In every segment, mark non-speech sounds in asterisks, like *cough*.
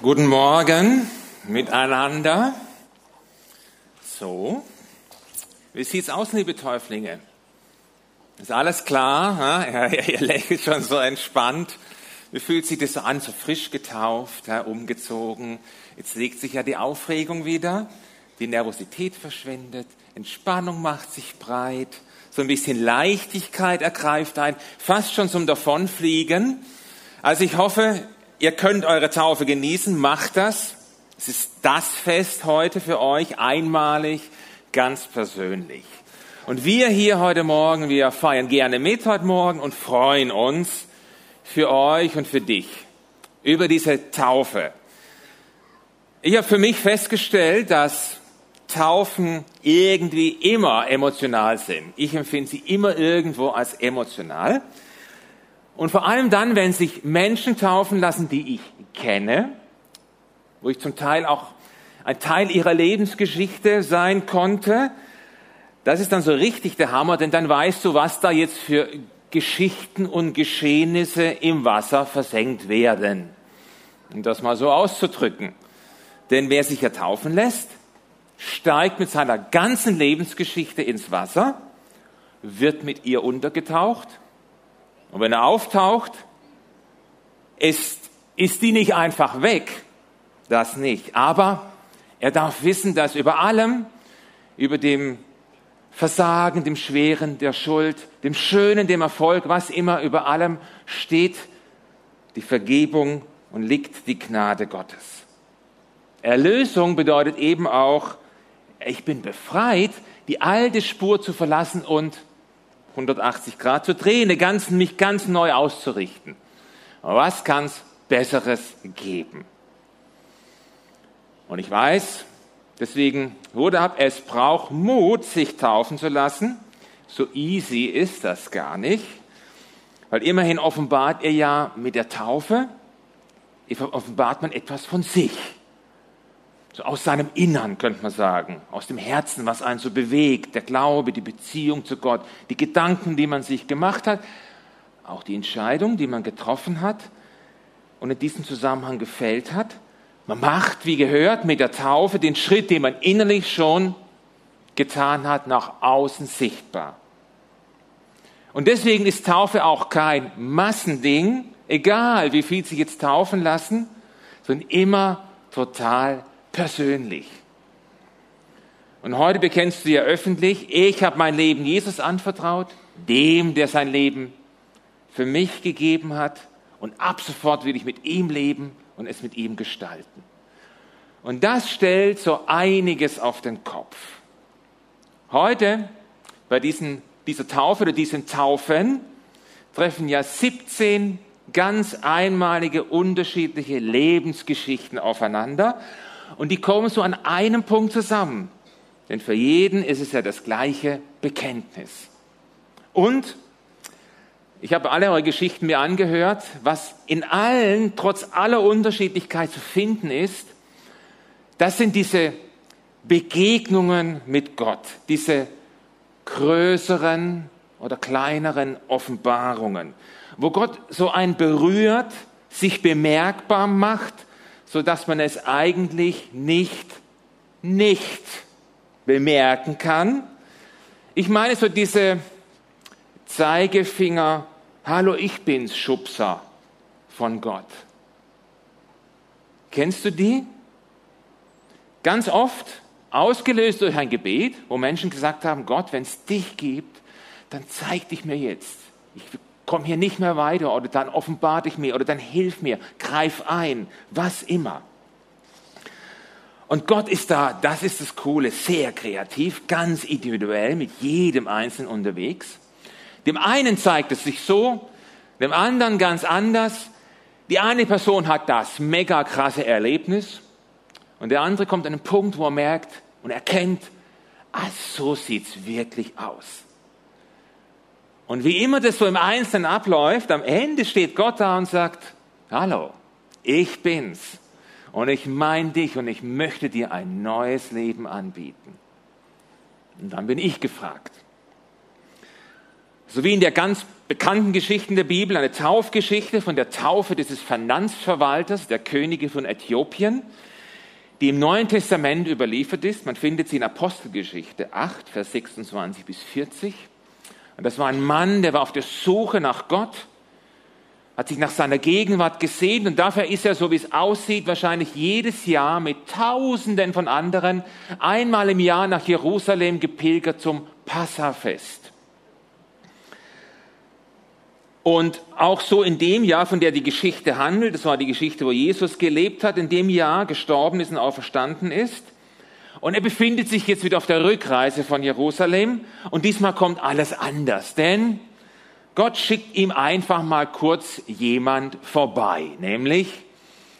Guten Morgen miteinander. So, wie sieht's aus, liebe Täuflinge? Ist alles klar? Ihr lächelt *laughs* schon so entspannt. Wie fühlt sich das an? So frisch getauft, ja, umgezogen. Jetzt legt sich ja die Aufregung wieder. Die Nervosität verschwindet. Entspannung macht sich breit. So ein bisschen Leichtigkeit ergreift ein. Fast schon zum Davonfliegen. Also ich hoffe, Ihr könnt eure Taufe genießen, macht das. Es ist das Fest heute für euch, einmalig, ganz persönlich. Und wir hier heute Morgen, wir feiern gerne mit heute Morgen und freuen uns für euch und für dich über diese Taufe. Ich habe für mich festgestellt, dass Taufen irgendwie immer emotional sind. Ich empfinde sie immer irgendwo als emotional. Und vor allem dann, wenn sich Menschen taufen lassen, die ich kenne, wo ich zum Teil auch ein Teil ihrer Lebensgeschichte sein konnte, das ist dann so richtig der Hammer, denn dann weißt du, was da jetzt für Geschichten und Geschehnisse im Wasser versenkt werden. Um das mal so auszudrücken. Denn wer sich ja taufen lässt, steigt mit seiner ganzen Lebensgeschichte ins Wasser, wird mit ihr untergetaucht und wenn er auftaucht, ist, ist die nicht einfach weg. Das nicht. Aber er darf wissen, dass über allem, über dem Versagen, dem Schweren, der Schuld, dem Schönen, dem Erfolg, was immer über allem steht die Vergebung und liegt die Gnade Gottes. Erlösung bedeutet eben auch, ich bin befreit, die alte Spur zu verlassen und 180 Grad zu drehen, ganz, mich ganz neu auszurichten. was kann es Besseres geben? Und ich weiß, deswegen wurde ab, es braucht Mut, sich taufen zu lassen. So easy ist das gar nicht, weil immerhin offenbart er ja mit der Taufe, offenbart man etwas von sich so aus seinem Innern, könnte man sagen, aus dem Herzen, was einen so bewegt, der Glaube, die Beziehung zu Gott, die Gedanken, die man sich gemacht hat, auch die Entscheidung, die man getroffen hat. Und in diesem Zusammenhang gefällt hat. Man macht, wie gehört, mit der Taufe den Schritt, den man innerlich schon getan hat, nach außen sichtbar. Und deswegen ist Taufe auch kein Massending, egal wie viel sich jetzt taufen lassen, sondern immer total persönlich. Und heute bekennst du ja öffentlich, ich habe mein Leben Jesus anvertraut, dem, der sein Leben für mich gegeben hat. Und ab sofort will ich mit ihm leben und es mit ihm gestalten. Und das stellt so einiges auf den Kopf. Heute, bei diesen, dieser Taufe oder diesen Taufen, treffen ja 17 ganz einmalige, unterschiedliche Lebensgeschichten aufeinander. Und die kommen so an einem Punkt zusammen. Denn für jeden ist es ja das gleiche Bekenntnis. Und ich habe alle eure Geschichten mir angehört. Was in allen, trotz aller Unterschiedlichkeit zu finden ist, das sind diese Begegnungen mit Gott, diese größeren oder kleineren Offenbarungen, wo Gott so ein berührt, sich bemerkbar macht so dass man es eigentlich nicht, nicht bemerken kann. Ich meine so diese Zeigefinger, hallo, ich bin's, Schubser von Gott. Kennst du die? Ganz oft ausgelöst durch ein Gebet, wo Menschen gesagt haben, Gott, wenn es dich gibt, dann zeig dich mir jetzt. Ich komm hier nicht mehr weiter oder dann offenbar dich mir oder dann hilf mir, greif ein, was immer. Und Gott ist da, das ist das Coole, sehr kreativ, ganz individuell, mit jedem Einzelnen unterwegs. Dem einen zeigt es sich so, dem anderen ganz anders. Die eine Person hat das mega krasse Erlebnis und der andere kommt an einen Punkt, wo er merkt und erkennt, ah, so sieht's wirklich aus. Und wie immer das so im Einzelnen abläuft, am Ende steht Gott da und sagt, hallo, ich bin's. Und ich meine dich und ich möchte dir ein neues Leben anbieten. Und dann bin ich gefragt. So wie in der ganz bekannten Geschichte der Bibel, eine Taufgeschichte von der Taufe dieses Finanzverwalters, der Könige von Äthiopien, die im Neuen Testament überliefert ist. Man findet sie in Apostelgeschichte 8, Vers 26 bis 40. Und das war ein Mann, der war auf der Suche nach Gott, hat sich nach seiner Gegenwart gesehen und dafür ist er, so wie es aussieht, wahrscheinlich jedes Jahr mit Tausenden von anderen einmal im Jahr nach Jerusalem gepilgert zum Passafest. Und auch so in dem Jahr, von der die Geschichte handelt, das war die Geschichte, wo Jesus gelebt hat, in dem Jahr gestorben ist und auferstanden ist. Und er befindet sich jetzt wieder auf der Rückreise von Jerusalem. Und diesmal kommt alles anders, denn Gott schickt ihm einfach mal kurz jemand vorbei, nämlich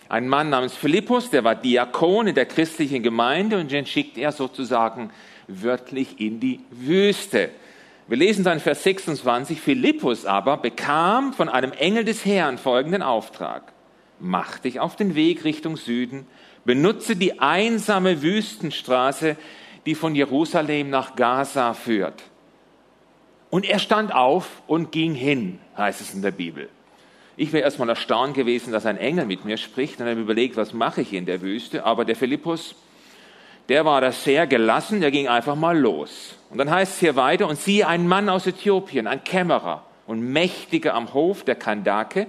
ein Mann namens Philippus, der war Diakon in der christlichen Gemeinde und den schickt er sozusagen wörtlich in die Wüste. Wir lesen dann Vers 26, Philippus aber bekam von einem Engel des Herrn folgenden Auftrag. Mach dich auf den Weg Richtung Süden, benutze die einsame Wüstenstraße, die von Jerusalem nach Gaza führt. Und er stand auf und ging hin, heißt es in der Bibel. Ich wäre erstmal erstaunt gewesen, dass ein Engel mit mir spricht und habe überlegt, was mache ich in der Wüste. Aber der Philippus, der war da sehr gelassen, der ging einfach mal los. Und dann heißt es hier weiter, und siehe, ein Mann aus Äthiopien, ein Kämmerer und Mächtiger am Hof der Kandake,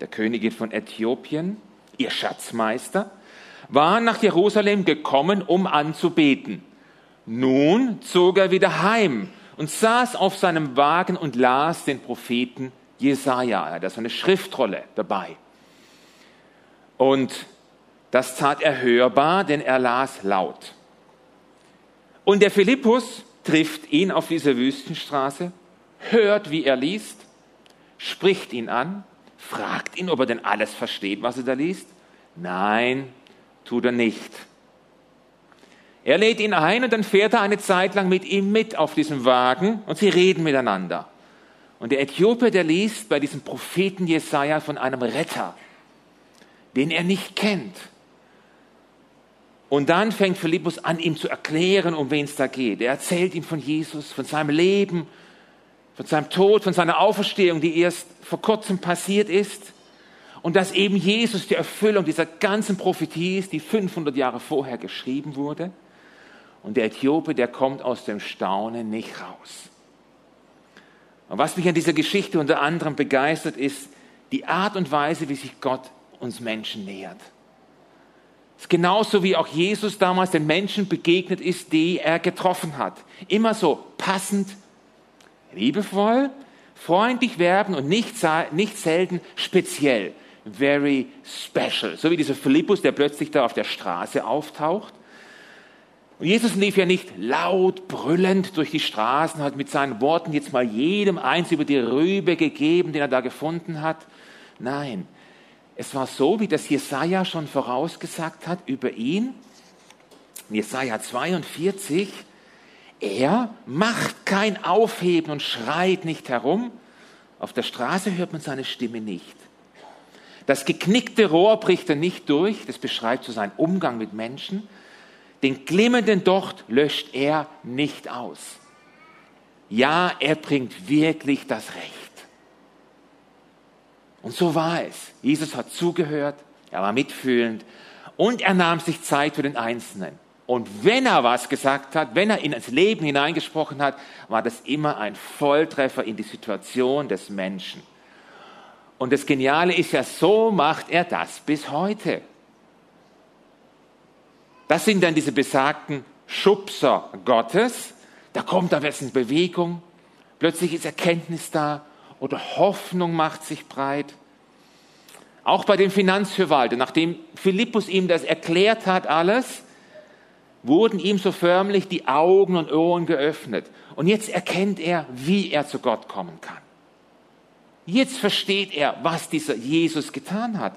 der Königin von Äthiopien, ihr Schatzmeister, war nach Jerusalem gekommen, um anzubeten. Nun zog er wieder heim und saß auf seinem Wagen und las den Propheten Jesaja. Er hatte so eine Schriftrolle dabei. Und das tat er hörbar, denn er las laut. Und der Philippus trifft ihn auf dieser Wüstenstraße, hört, wie er liest, spricht ihn an, fragt ihn, ob er denn alles versteht, was er da liest. Nein, tut er nicht. Er lädt ihn ein und dann fährt er eine Zeit lang mit ihm mit auf diesem Wagen und sie reden miteinander. Und der Äthiopier, der liest bei diesem Propheten Jesaja von einem Retter, den er nicht kennt. Und dann fängt Philippus an, ihm zu erklären, um wen es da geht. Er erzählt ihm von Jesus, von seinem Leben, von seinem Tod, von seiner Auferstehung, die erst vor kurzem passiert ist. Und dass eben Jesus die Erfüllung dieser ganzen Prophetie ist, die 500 Jahre vorher geschrieben wurde. Und der Äthiope, der kommt aus dem Staunen nicht raus. Und was mich an dieser Geschichte unter anderem begeistert, ist die Art und Weise, wie sich Gott uns Menschen nähert. Es ist genauso wie auch Jesus damals den Menschen begegnet ist, die er getroffen hat. Immer so passend, liebevoll, freundlich werben und nicht, nicht selten speziell. Very special. So wie dieser Philippus, der plötzlich da auf der Straße auftaucht und Jesus lief ja nicht laut brüllend durch die Straßen, hat mit seinen Worten jetzt mal jedem eins über die Rübe gegeben, den er da gefunden hat. Nein, es war so, wie das Jesaja schon vorausgesagt hat über ihn. Jesaja 42, er macht kein Aufheben und schreit nicht herum. Auf der Straße hört man seine Stimme nicht. Das geknickte Rohr bricht er nicht durch, das beschreibt so seinen Umgang mit Menschen. Den glimmenden Docht löscht er nicht aus. Ja, er bringt wirklich das Recht. Und so war es. Jesus hat zugehört, er war mitfühlend und er nahm sich Zeit für den Einzelnen. Und wenn er was gesagt hat, wenn er in das Leben hineingesprochen hat, war das immer ein Volltreffer in die Situation des Menschen. Und das Geniale ist ja, so macht er das bis heute. Das sind dann diese besagten Schubser Gottes. Da kommt da was in Bewegung. Plötzlich ist Erkenntnis da oder Hoffnung macht sich breit. Auch bei dem Finanzverwalter, nachdem Philippus ihm das erklärt hat alles, wurden ihm so förmlich die Augen und Ohren geöffnet. Und jetzt erkennt er, wie er zu Gott kommen kann. Jetzt versteht er, was dieser Jesus getan hat.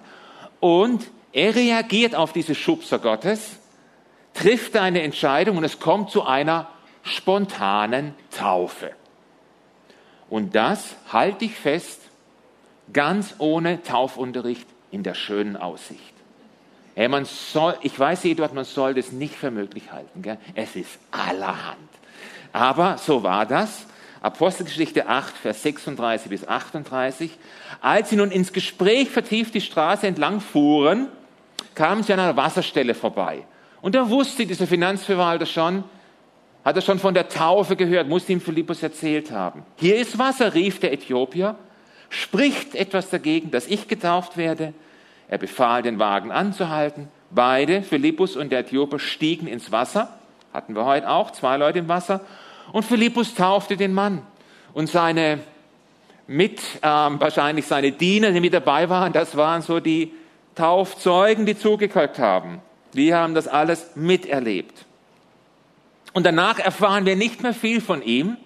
Und er reagiert auf diese Schubser Gottes trifft eine Entscheidung und es kommt zu einer spontanen Taufe. Und das halte ich fest, ganz ohne Taufunterricht in der schönen Aussicht. Hey, man soll, ich weiß, Eduard, man soll das nicht für möglich halten. Gell? Es ist allerhand. Aber so war das. Apostelgeschichte 8, Vers 36 bis 38. Als sie nun ins Gespräch vertieft die Straße entlang fuhren, kamen sie an einer Wasserstelle vorbei. Und da wusste dieser Finanzverwalter schon, hat er schon von der Taufe gehört, musste ihm Philippus erzählt haben. Hier ist Wasser, rief der Äthiopier. Spricht etwas dagegen, dass ich getauft werde? Er befahl, den Wagen anzuhalten. Beide, Philippus und der Äthiopier, stiegen ins Wasser. Hatten wir heute auch, zwei Leute im Wasser. Und Philippus taufte den Mann. Und seine mit, ähm, wahrscheinlich seine Diener, die mit dabei waren, das waren so die Taufzeugen, die zugehört haben. Die haben das alles miterlebt. Und danach erfahren wir nicht mehr viel von ihm.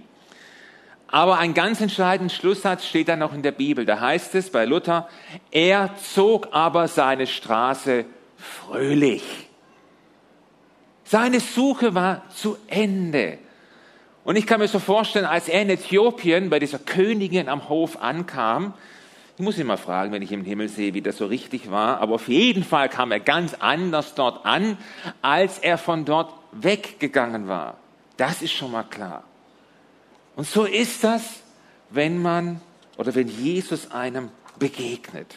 Aber ein ganz entscheidender Schlusssatz steht dann noch in der Bibel. Da heißt es bei Luther, er zog aber seine Straße fröhlich. Seine Suche war zu Ende. Und ich kann mir so vorstellen, als er in Äthiopien bei dieser Königin am Hof ankam, ich muss ihn mal fragen, wenn ich im Himmel sehe, wie das so richtig war, aber auf jeden Fall kam er ganz anders dort an, als er von dort weggegangen war. Das ist schon mal klar. Und so ist das, wenn man oder wenn Jesus einem begegnet.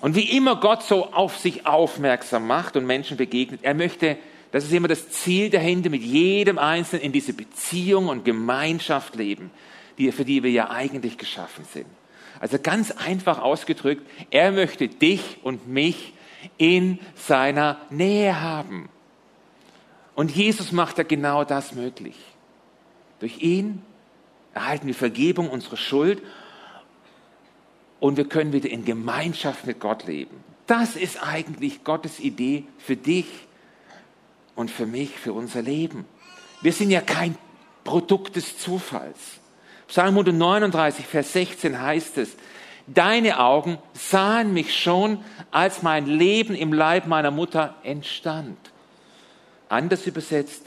Und wie immer Gott so auf sich aufmerksam macht und Menschen begegnet, er möchte, das ist immer das Ziel dahinter, mit jedem Einzelnen in diese Beziehung und Gemeinschaft leben, die, für die wir ja eigentlich geschaffen sind. Also ganz einfach ausgedrückt, er möchte dich und mich in seiner Nähe haben. Und Jesus macht ja genau das möglich. Durch ihn erhalten wir Vergebung unserer Schuld und wir können wieder in Gemeinschaft mit Gott leben. Das ist eigentlich Gottes Idee für dich und für mich, für unser Leben. Wir sind ja kein Produkt des Zufalls. Psalm 139, Vers 16 heißt es, Deine Augen sahen mich schon, als mein Leben im Leib meiner Mutter entstand. Anders übersetzt,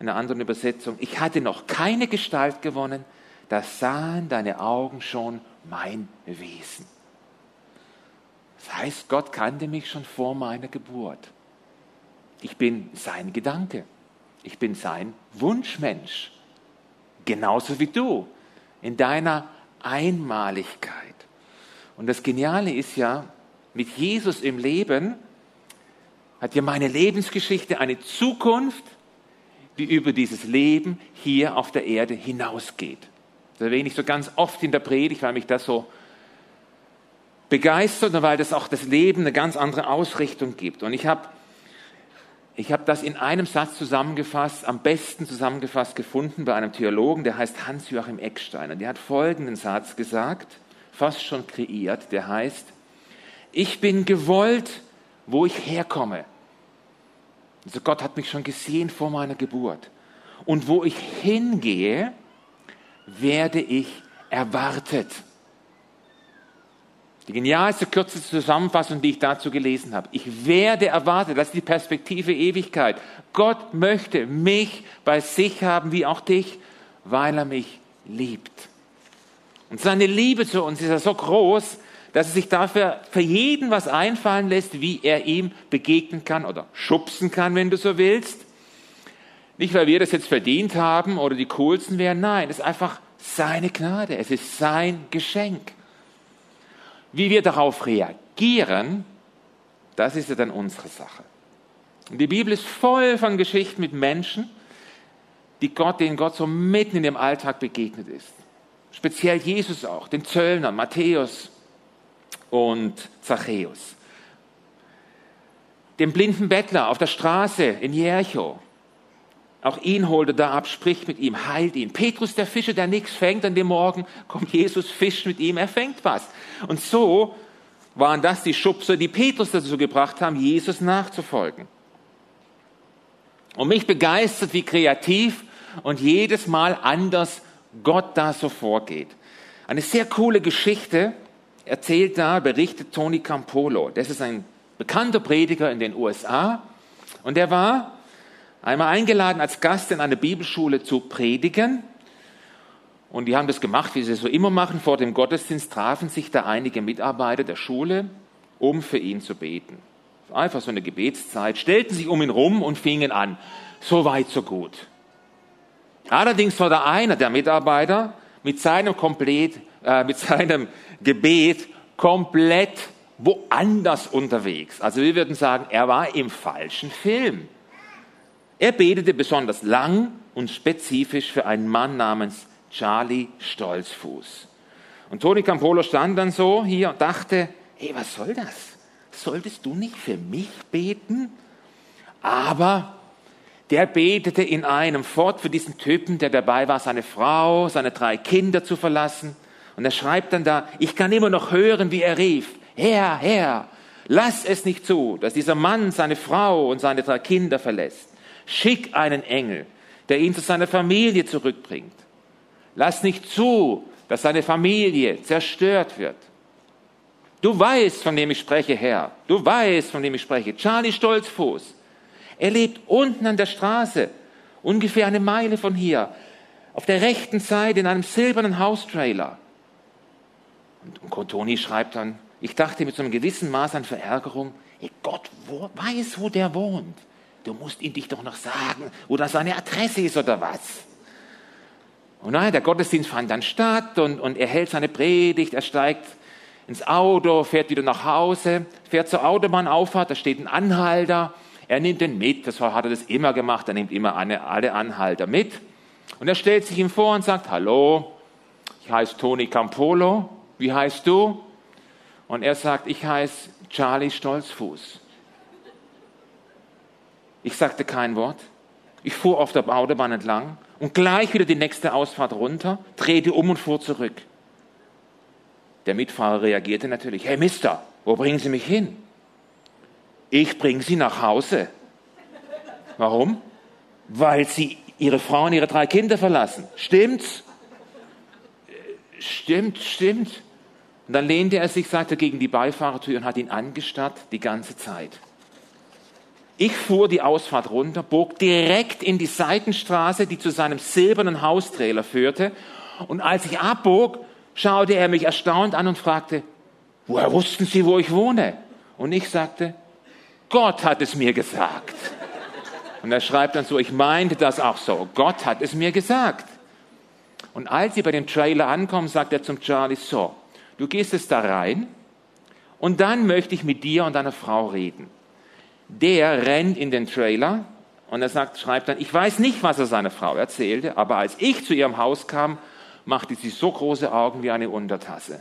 in einer anderen Übersetzung, ich hatte noch keine Gestalt gewonnen, da sahen deine Augen schon mein Wesen. Das heißt, Gott kannte mich schon vor meiner Geburt. Ich bin sein Gedanke. Ich bin sein Wunschmensch. Genauso wie du. In deiner Einmaligkeit. Und das Geniale ist ja, mit Jesus im Leben hat ja meine Lebensgeschichte eine Zukunft, die über dieses Leben hier auf der Erde hinausgeht. Das erwähne ich so ganz oft in der Predigt, weil mich das so begeistert und weil das auch das Leben eine ganz andere Ausrichtung gibt. Und ich habe ich hab das in einem Satz zusammengefasst, am besten zusammengefasst gefunden bei einem Theologen, der heißt Hans-Joachim Eckstein. Und der hat folgenden Satz gesagt, fast schon kreiert, der heißt, ich bin gewollt, wo ich herkomme. Also Gott hat mich schon gesehen vor meiner Geburt. Und wo ich hingehe, werde ich erwartet. Die genialste, kürzeste Zusammenfassung, die ich dazu gelesen habe. Ich werde erwartet. Das ist die Perspektive Ewigkeit. Gott möchte mich bei sich haben, wie auch dich, weil er mich liebt. Und seine Liebe zu uns ist ja so groß, dass er sich dafür für jeden was einfallen lässt, wie er ihm begegnen kann oder schubsen kann, wenn du so willst. Nicht, weil wir das jetzt verdient haben oder die coolsten wären, nein, es ist einfach seine Gnade, es ist sein Geschenk. Wie wir darauf reagieren, das ist ja dann unsere Sache. Und die Bibel ist voll von Geschichten mit Menschen, die Gott, denen Gott so mitten in dem Alltag begegnet ist. Speziell Jesus auch, den Zöllnern, Matthäus, und Zachäus. Dem blinden Bettler auf der Straße in Jericho. Auch ihn holt er da ab, spricht mit ihm, heilt ihn. Petrus, der Fischer, der nichts fängt an dem Morgen, kommt Jesus, fischt mit ihm, er fängt was. Und so waren das die Schubser, die Petrus dazu gebracht haben, Jesus nachzufolgen. Und mich begeistert, wie kreativ und jedes Mal anders Gott da so vorgeht. Eine sehr coole Geschichte, erzählt da, berichtet Tony Campolo. Das ist ein bekannter Prediger in den USA und der war einmal eingeladen als Gast in eine Bibelschule zu predigen. Und die haben das gemacht, wie sie es so immer machen. Vor dem Gottesdienst trafen sich da einige Mitarbeiter der Schule, um für ihn zu beten. Einfach so eine Gebetszeit, stellten sich um ihn rum und fingen an. So weit, so gut. Allerdings war da einer der Mitarbeiter mit seinem, komplett, äh, mit *laughs* seinem Gebet komplett woanders unterwegs. Also wir würden sagen, er war im falschen Film. Er betete besonders lang und spezifisch für einen Mann namens Charlie Stolzfuß. Und Toni Campolo stand dann so hier und dachte, hey, was soll das? Solltest du nicht für mich beten? Aber der betete in einem fort für diesen Typen, der dabei war, seine Frau, seine drei Kinder zu verlassen. Und er schreibt dann da, ich kann immer noch hören, wie er rief, Herr, Herr, lass es nicht zu, dass dieser Mann seine Frau und seine drei Kinder verlässt. Schick einen Engel, der ihn zu seiner Familie zurückbringt. Lass nicht zu, dass seine Familie zerstört wird. Du weißt, von dem ich spreche, Herr. Du weißt, von dem ich spreche. Charlie Stolzfuß. Er lebt unten an der Straße, ungefähr eine Meile von hier, auf der rechten Seite in einem silbernen Haustrailer. Und Contoni schreibt dann, ich dachte mit so einem gewissen Maß an Verärgerung, Gott wo, weiß, wo der wohnt. Du musst ihm dich doch noch sagen, wo da seine Adresse ist oder was. Und nein, der Gottesdienst fand dann statt und, und er hält seine Predigt, er steigt ins Auto, fährt wieder nach Hause, fährt zur Autobahnauffahrt, da steht ein Anhalter, er nimmt den mit, das hat er das immer gemacht, er nimmt immer eine, alle Anhalter mit. Und er stellt sich ihm vor und sagt, hallo, ich heiße Toni Campolo, wie heißt du? Und er sagt, ich heiße Charlie Stolzfuß. Ich sagte kein Wort. Ich fuhr auf der Autobahn entlang und gleich wieder die nächste Ausfahrt runter, drehte um und fuhr zurück. Der Mitfahrer reagierte natürlich, hey Mister, wo bringen Sie mich hin? Ich bringe Sie nach Hause. Warum? Weil Sie Ihre Frau und Ihre drei Kinder verlassen. Stimmt's? Stimmt, stimmt. Und dann lehnte er sich, sagte, gegen die Beifahrertür und hat ihn angestarrt die ganze Zeit. Ich fuhr die Ausfahrt runter, bog direkt in die Seitenstraße, die zu seinem silbernen Haustrailer führte. Und als ich abbog, schaute er mich erstaunt an und fragte, woher wussten Sie, wo ich wohne? Und ich sagte, Gott hat es mir gesagt. Und er schreibt dann so, ich meinte das auch so. Gott hat es mir gesagt. Und als sie bei dem Trailer ankommen, sagt er zum Charlie, so, du gehst jetzt da rein und dann möchte ich mit dir und deiner Frau reden der rennt in den Trailer und er sagt, schreibt dann, ich weiß nicht, was er seiner Frau erzählte, aber als ich zu ihrem Haus kam, machte sie so große Augen wie eine Untertasse.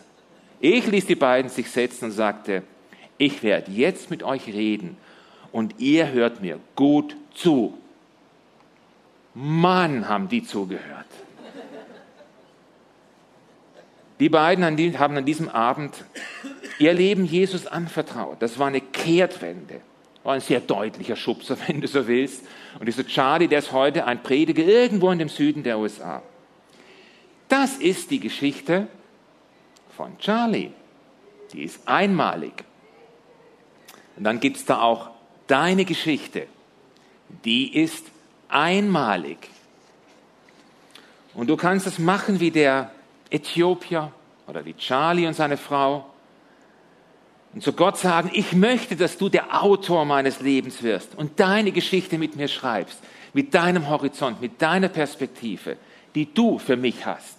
Ich ließ die beiden sich setzen und sagte, ich werde jetzt mit euch reden und ihr hört mir gut zu. Mann, haben die zugehört. Die beiden haben an diesem Abend ihr Leben Jesus anvertraut. Das war eine Kehrtwende. War ein sehr deutlicher Schubser, *laughs* wenn du so willst. Und dieser Charlie, der ist heute ein Prediger irgendwo in dem Süden der USA. Das ist die Geschichte von Charlie. Die ist einmalig. Und dann gibt es da auch deine Geschichte. Die ist einmalig. Und du kannst es machen wie der Äthiopier oder wie Charlie und seine Frau und zu Gott sagen, ich möchte, dass du der Autor meines Lebens wirst und deine Geschichte mit mir schreibst, mit deinem Horizont, mit deiner Perspektive, die du für mich hast.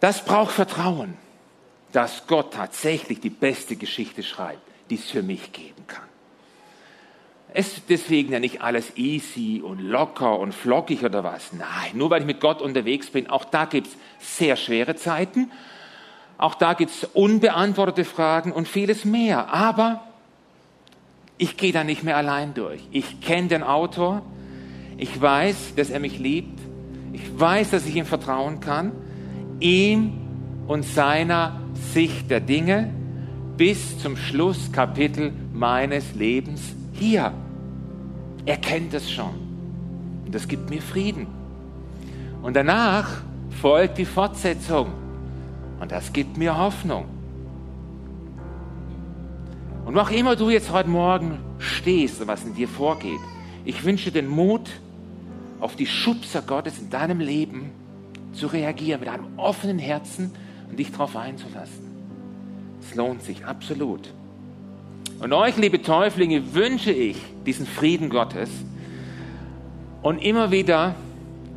Das braucht Vertrauen, dass Gott tatsächlich die beste Geschichte schreibt, die es für mich geben kann. Es ist deswegen ja nicht alles easy und locker und flockig oder was. Nein, nur weil ich mit Gott unterwegs bin, auch da gibt es sehr schwere Zeiten auch da gibt es unbeantwortete Fragen und vieles mehr. Aber ich gehe da nicht mehr allein durch. Ich kenne den Autor. Ich weiß, dass er mich liebt. Ich weiß, dass ich ihm vertrauen kann. Ihm und seiner Sicht der Dinge bis zum Schlusskapitel meines Lebens hier. Er kennt es schon. Und das gibt mir Frieden. Und danach folgt die Fortsetzung. Und das gibt mir Hoffnung. Und wo auch immer du jetzt heute Morgen stehst und was in dir vorgeht, ich wünsche den Mut, auf die Schubser Gottes in deinem Leben zu reagieren, mit einem offenen Herzen und dich darauf einzulassen. Es lohnt sich absolut. Und euch, liebe Täuflinge, wünsche ich diesen Frieden Gottes Und immer wieder,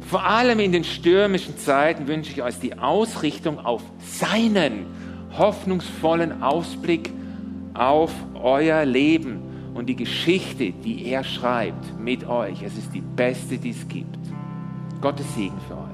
vor allem in den stürmischen Zeiten, wünsche ich euch die Ausrichtung auf seinen hoffnungsvollen Ausblick auf euer Leben und die Geschichte, die er schreibt mit euch. Es ist die beste, die es gibt. Gottes Segen für euch.